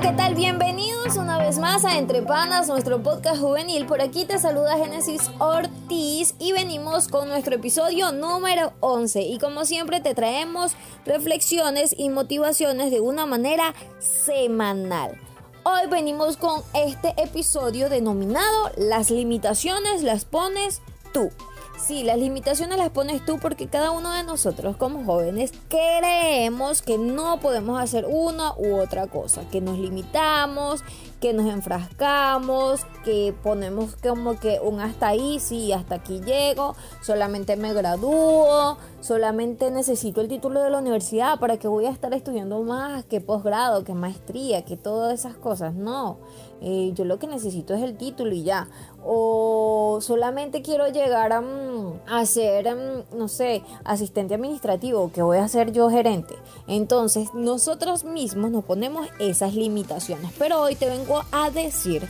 ¿qué tal? Bienvenidos una vez más a Entre Panas, nuestro podcast juvenil. Por aquí te saluda Génesis Ortiz y venimos con nuestro episodio número 11. Y como siempre te traemos reflexiones y motivaciones de una manera semanal. Hoy venimos con este episodio denominado Las limitaciones las pones tú. Sí, las limitaciones las pones tú porque cada uno de nosotros como jóvenes creemos que no podemos hacer una u otra cosa, que nos limitamos, que nos enfrascamos, que ponemos como que un hasta ahí, sí, hasta aquí llego, solamente me gradúo, solamente necesito el título de la universidad para que voy a estar estudiando más, que posgrado, que maestría, que todas esas cosas. No, eh, yo lo que necesito es el título y ya. O solamente quiero llegar a, mm, a ser, mm, no sé, asistente administrativo, que voy a ser yo gerente. Entonces, nosotros mismos nos ponemos esas limitaciones. Pero hoy te vengo a decir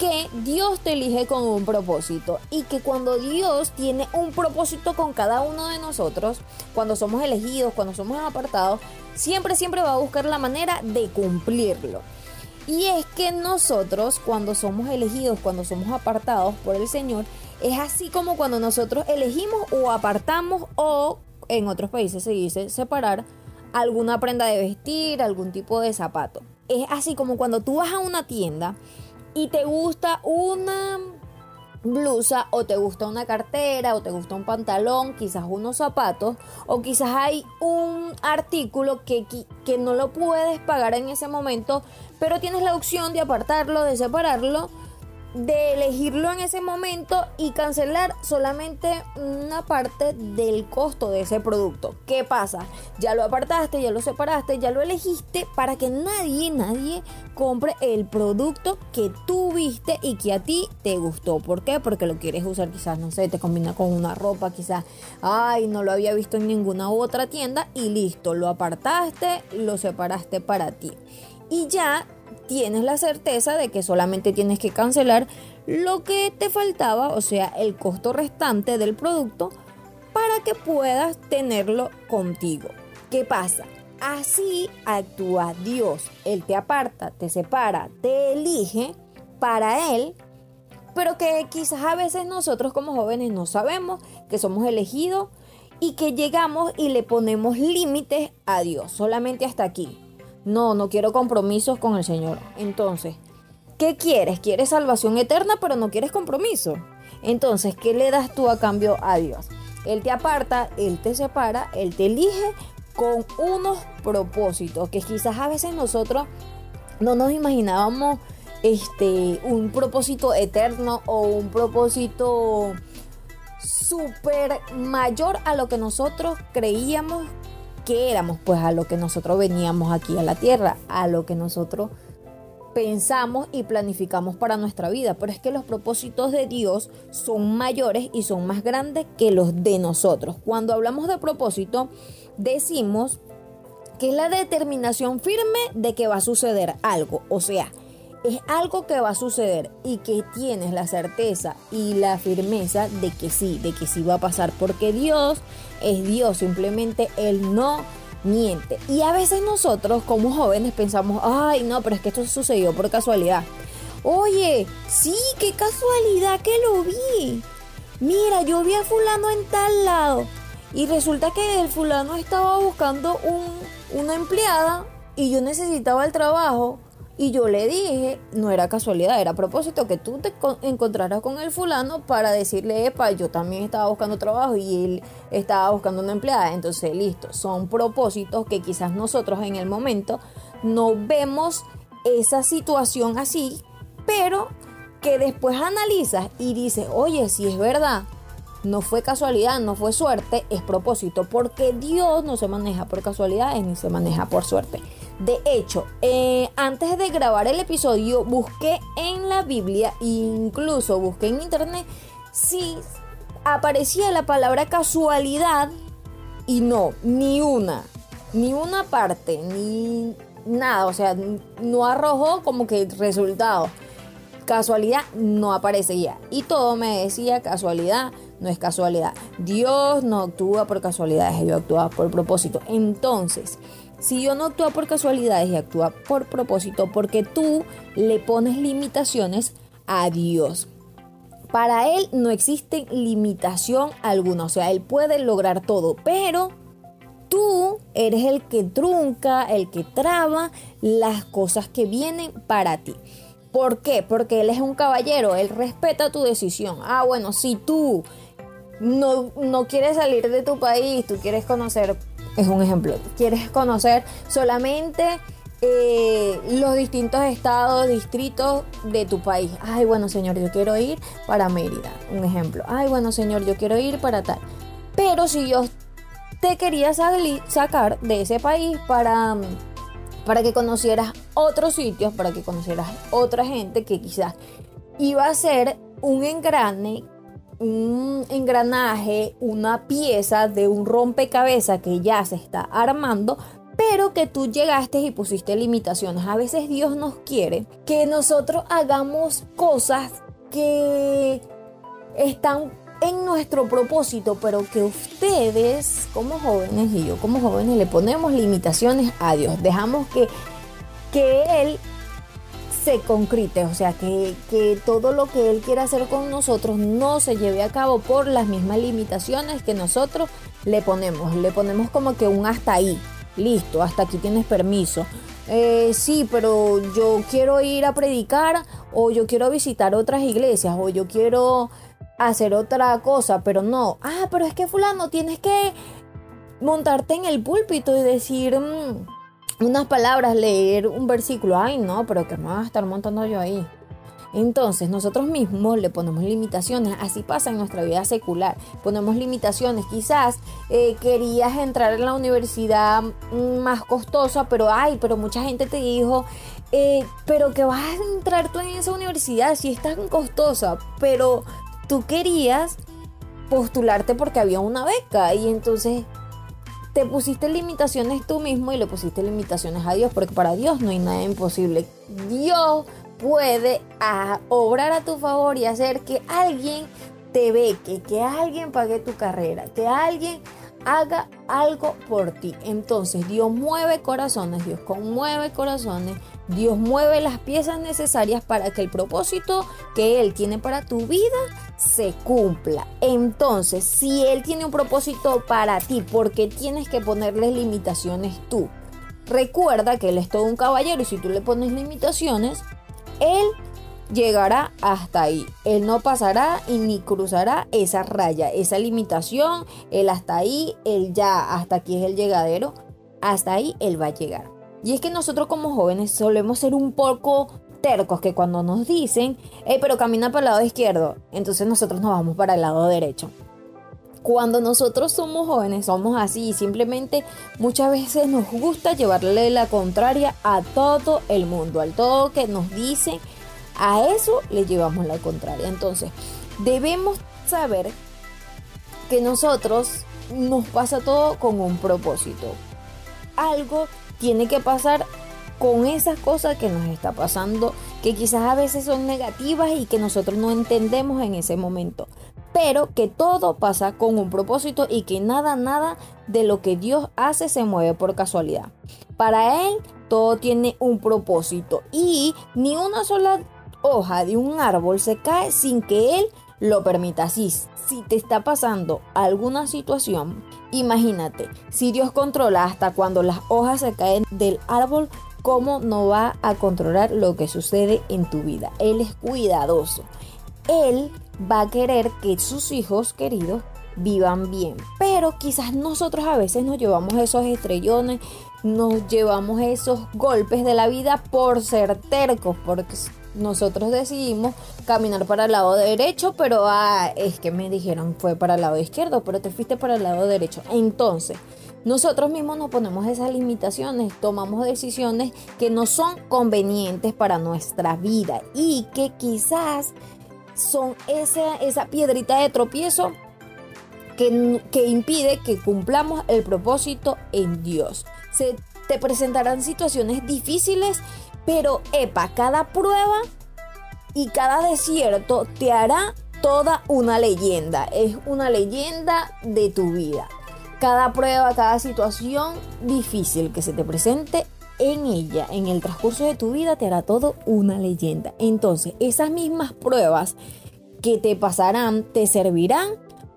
que Dios te elige con un propósito y que cuando Dios tiene un propósito con cada uno de nosotros, cuando somos elegidos, cuando somos apartados, siempre, siempre va a buscar la manera de cumplirlo. Y es que nosotros cuando somos elegidos, cuando somos apartados por el Señor, es así como cuando nosotros elegimos o apartamos o en otros países se dice separar alguna prenda de vestir, algún tipo de zapato. Es así como cuando tú vas a una tienda y te gusta una blusa o te gusta una cartera o te gusta un pantalón, quizás unos zapatos o quizás hay un artículo que, que no lo puedes pagar en ese momento, pero tienes la opción de apartarlo, de separarlo de elegirlo en ese momento y cancelar solamente una parte del costo de ese producto. ¿Qué pasa? Ya lo apartaste, ya lo separaste, ya lo elegiste para que nadie, nadie compre el producto que tú viste y que a ti te gustó. ¿Por qué? Porque lo quieres usar quizás, no sé, te combina con una ropa, quizás, ay, no lo había visto en ninguna otra tienda y listo, lo apartaste, lo separaste para ti. Y ya tienes la certeza de que solamente tienes que cancelar lo que te faltaba, o sea, el costo restante del producto, para que puedas tenerlo contigo. ¿Qué pasa? Así actúa Dios. Él te aparta, te separa, te elige para Él, pero que quizás a veces nosotros como jóvenes no sabemos que somos elegidos y que llegamos y le ponemos límites a Dios, solamente hasta aquí. No, no quiero compromisos con el Señor. Entonces, ¿qué quieres? Quieres salvación eterna, pero no quieres compromiso. Entonces, ¿qué le das tú a cambio a Dios? Él te aparta, Él te separa, Él te elige con unos propósitos que quizás a veces nosotros no nos imaginábamos este, un propósito eterno o un propósito súper mayor a lo que nosotros creíamos que éramos, pues a lo que nosotros veníamos aquí a la tierra, a lo que nosotros pensamos y planificamos para nuestra vida. Pero es que los propósitos de Dios son mayores y son más grandes que los de nosotros. Cuando hablamos de propósito, decimos que es la determinación firme de que va a suceder algo. O sea, es algo que va a suceder y que tienes la certeza y la firmeza de que sí, de que sí va a pasar, porque Dios es Dios, simplemente Él no miente. Y a veces nosotros como jóvenes pensamos, ay no, pero es que esto sucedió por casualidad. Oye, sí, qué casualidad que lo vi. Mira, yo vi a fulano en tal lado y resulta que el fulano estaba buscando un, una empleada y yo necesitaba el trabajo y yo le dije, no era casualidad, era propósito que tú te encontraras con el fulano para decirle, epa, yo también estaba buscando trabajo y él estaba buscando una empleada. Entonces, listo, son propósitos que quizás nosotros en el momento no vemos esa situación así, pero que después analizas y dices, oye, si es verdad, no fue casualidad, no fue suerte, es propósito, porque Dios no se maneja por casualidades ni se maneja por suerte. De hecho, eh, antes de grabar el episodio busqué en la Biblia, incluso busqué en internet, si aparecía la palabra casualidad y no, ni una, ni una parte, ni nada, o sea, no arrojó como que resultado. Casualidad no aparecía y todo me decía casualidad, no es casualidad. Dios no actúa por casualidades, Dios actúa por propósito. Entonces, si Dios no actúa por casualidades y actúa por propósito, porque tú le pones limitaciones a Dios. Para Él no existe limitación alguna, o sea, Él puede lograr todo, pero tú eres el que trunca, el que traba las cosas que vienen para ti. ¿Por qué? Porque Él es un caballero, Él respeta tu decisión. Ah, bueno, si tú no, no quieres salir de tu país, tú quieres conocer, es un ejemplo, quieres conocer solamente eh, los distintos estados, distritos de tu país. Ay, bueno, señor, yo quiero ir para Mérida, un ejemplo. Ay, bueno, señor, yo quiero ir para tal. Pero si yo te quería sacar de ese país para, para que conocieras otros sitios, para que conocieras otra gente que quizás iba a ser un engrane un engranaje, una pieza de un rompecabezas que ya se está armando, pero que tú llegaste y pusiste limitaciones. A veces Dios nos quiere que nosotros hagamos cosas que están en nuestro propósito, pero que ustedes como jóvenes y yo como jóvenes le ponemos limitaciones a Dios. Dejamos que, que Él se concrete, o sea, que, que, todo lo que Él quiere hacer con nosotros no se lleve a cabo por las mismas limitaciones que nosotros le ponemos. Le ponemos como que un hasta ahí, listo, hasta aquí tienes permiso. Eh, sí, pero yo quiero ir a predicar o yo quiero visitar otras iglesias o yo quiero hacer otra cosa, pero no. Ah, pero es que fulano, tienes que montarte en el púlpito y decir... Mm, unas palabras, leer un versículo, ay no, pero que me va a estar montando yo ahí. Entonces nosotros mismos le ponemos limitaciones, así pasa en nuestra vida secular, ponemos limitaciones, quizás eh, querías entrar en la universidad más costosa, pero ay, pero mucha gente te dijo, eh, pero que vas a entrar tú en esa universidad si es tan costosa, pero tú querías postularte porque había una beca y entonces te pusiste limitaciones tú mismo y le pusiste limitaciones a Dios, porque para Dios no hay nada imposible. Dios puede obrar a tu favor y hacer que alguien te beque, que alguien pague tu carrera, que alguien haga algo por ti. Entonces Dios mueve corazones, Dios conmueve corazones, Dios mueve las piezas necesarias para que el propósito que Él tiene para tu vida se cumpla. Entonces, si Él tiene un propósito para ti, porque tienes que ponerle limitaciones tú? Recuerda que Él es todo un caballero y si tú le pones limitaciones, Él llegará hasta ahí. Él no pasará y ni cruzará esa raya, esa limitación. Él hasta ahí, Él ya, hasta aquí es el llegadero. Hasta ahí Él va a llegar. Y es que nosotros como jóvenes solemos ser un poco tercos que cuando nos dicen, pero camina para el lado izquierdo, entonces nosotros nos vamos para el lado derecho. Cuando nosotros somos jóvenes somos así y simplemente muchas veces nos gusta llevarle la contraria a todo el mundo, al todo que nos dicen, a eso le llevamos la contraria. Entonces, debemos saber que nosotros nos pasa todo con un propósito. Algo tiene que pasar con esas cosas que nos está pasando, que quizás a veces son negativas y que nosotros no entendemos en ese momento. Pero que todo pasa con un propósito y que nada, nada de lo que Dios hace se mueve por casualidad. Para Él todo tiene un propósito y ni una sola hoja de un árbol se cae sin que Él lo permita. Así, si te está pasando alguna situación Imagínate, si Dios controla hasta cuando las hojas se caen del árbol, ¿cómo no va a controlar lo que sucede en tu vida? Él es cuidadoso. Él va a querer que sus hijos queridos vivan bien. Pero quizás nosotros a veces nos llevamos esos estrellones, nos llevamos esos golpes de la vida por ser tercos, porque nosotros decidimos caminar para el lado derecho, pero ah, es que me dijeron fue para el lado izquierdo, pero te fuiste para el lado derecho. Entonces, nosotros mismos nos ponemos esas limitaciones, tomamos decisiones que no son convenientes para nuestra vida y que quizás son esa, esa piedrita de tropiezo que, que impide que cumplamos el propósito en Dios. Se te presentarán situaciones difíciles pero, epa, cada prueba y cada desierto te hará toda una leyenda. Es una leyenda de tu vida. cada prueba, cada situación difícil que se te presente en ella, en el transcurso de tu vida, te hará todo una leyenda. Entonces, esas mismas pruebas que te pasarán te servirán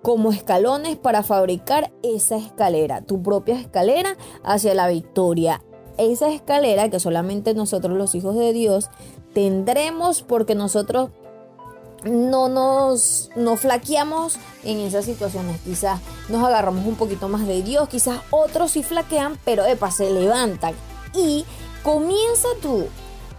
como escalones para fabricar esa escalera, tu propia escalera hacia la victoria. Esa escalera que solamente nosotros los hijos de Dios tendremos porque nosotros no nos no flaqueamos en esas situaciones. Quizás nos agarramos un poquito más de Dios, quizás otros sí flaquean, pero epa, se levantan. Y comienza tú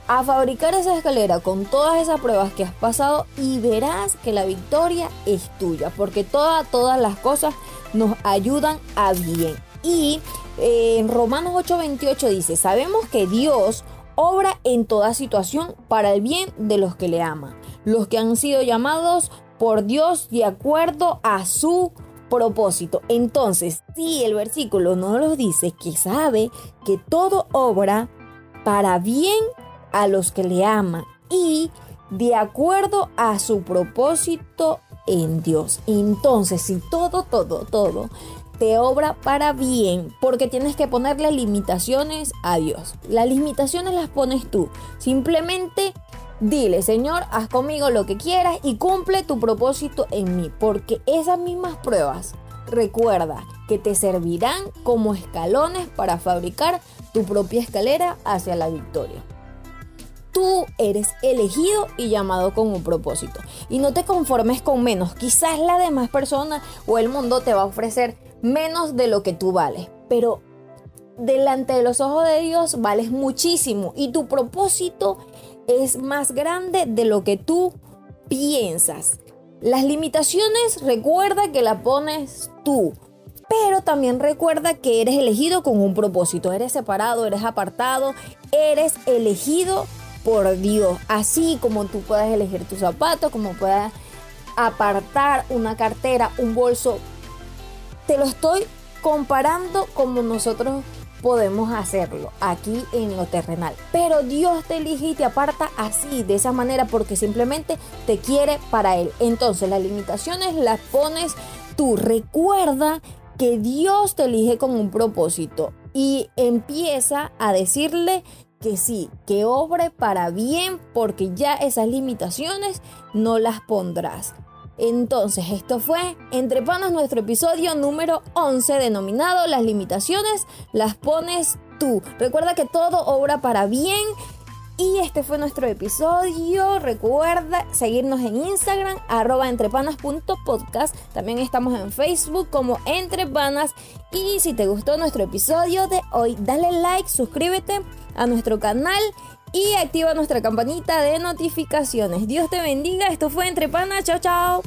a fabricar esa escalera con todas esas pruebas que has pasado y verás que la victoria es tuya, porque todas, todas las cosas nos ayudan a bien. Y eh, en Romanos 8:28 dice, sabemos que Dios obra en toda situación para el bien de los que le aman, los que han sido llamados por Dios de acuerdo a su propósito. Entonces, si el versículo no nos dice que sabe que todo obra para bien a los que le aman y de acuerdo a su propósito en Dios. Entonces, si todo, todo, todo te obra para bien, porque tienes que ponerle limitaciones a Dios. Las limitaciones las pones tú. Simplemente dile, Señor, haz conmigo lo que quieras y cumple tu propósito en mí, porque esas mismas pruebas, recuerda que te servirán como escalones para fabricar tu propia escalera hacia la victoria tú eres elegido y llamado con un propósito. Y no te conformes con menos. Quizás la demás persona o el mundo te va a ofrecer menos de lo que tú vales. Pero delante de los ojos de Dios vales muchísimo. Y tu propósito es más grande de lo que tú piensas. Las limitaciones recuerda que las pones tú. Pero también recuerda que eres elegido con un propósito. Eres separado, eres apartado, eres elegido por Dios. Así como tú puedes elegir tus zapatos, como puedas apartar una cartera, un bolso. Te lo estoy comparando como nosotros podemos hacerlo aquí en lo terrenal. Pero Dios te elige y te aparta así, de esa manera, porque simplemente te quiere para Él. Entonces las limitaciones las pones tú. Recuerda que Dios te elige con un propósito y empieza a decirle que sí, que obre para bien porque ya esas limitaciones no las pondrás. Entonces, esto fue Entre Panas nuestro episodio número 11 denominado Las limitaciones las pones tú. Recuerda que todo obra para bien y este fue nuestro episodio. Recuerda seguirnos en Instagram, arroba entrepanas.podcast. También estamos en Facebook como Entrepanas. Y si te gustó nuestro episodio de hoy, dale like, suscríbete a nuestro canal y activa nuestra campanita de notificaciones. Dios te bendiga. Esto fue Entrepanas. Chao, chao.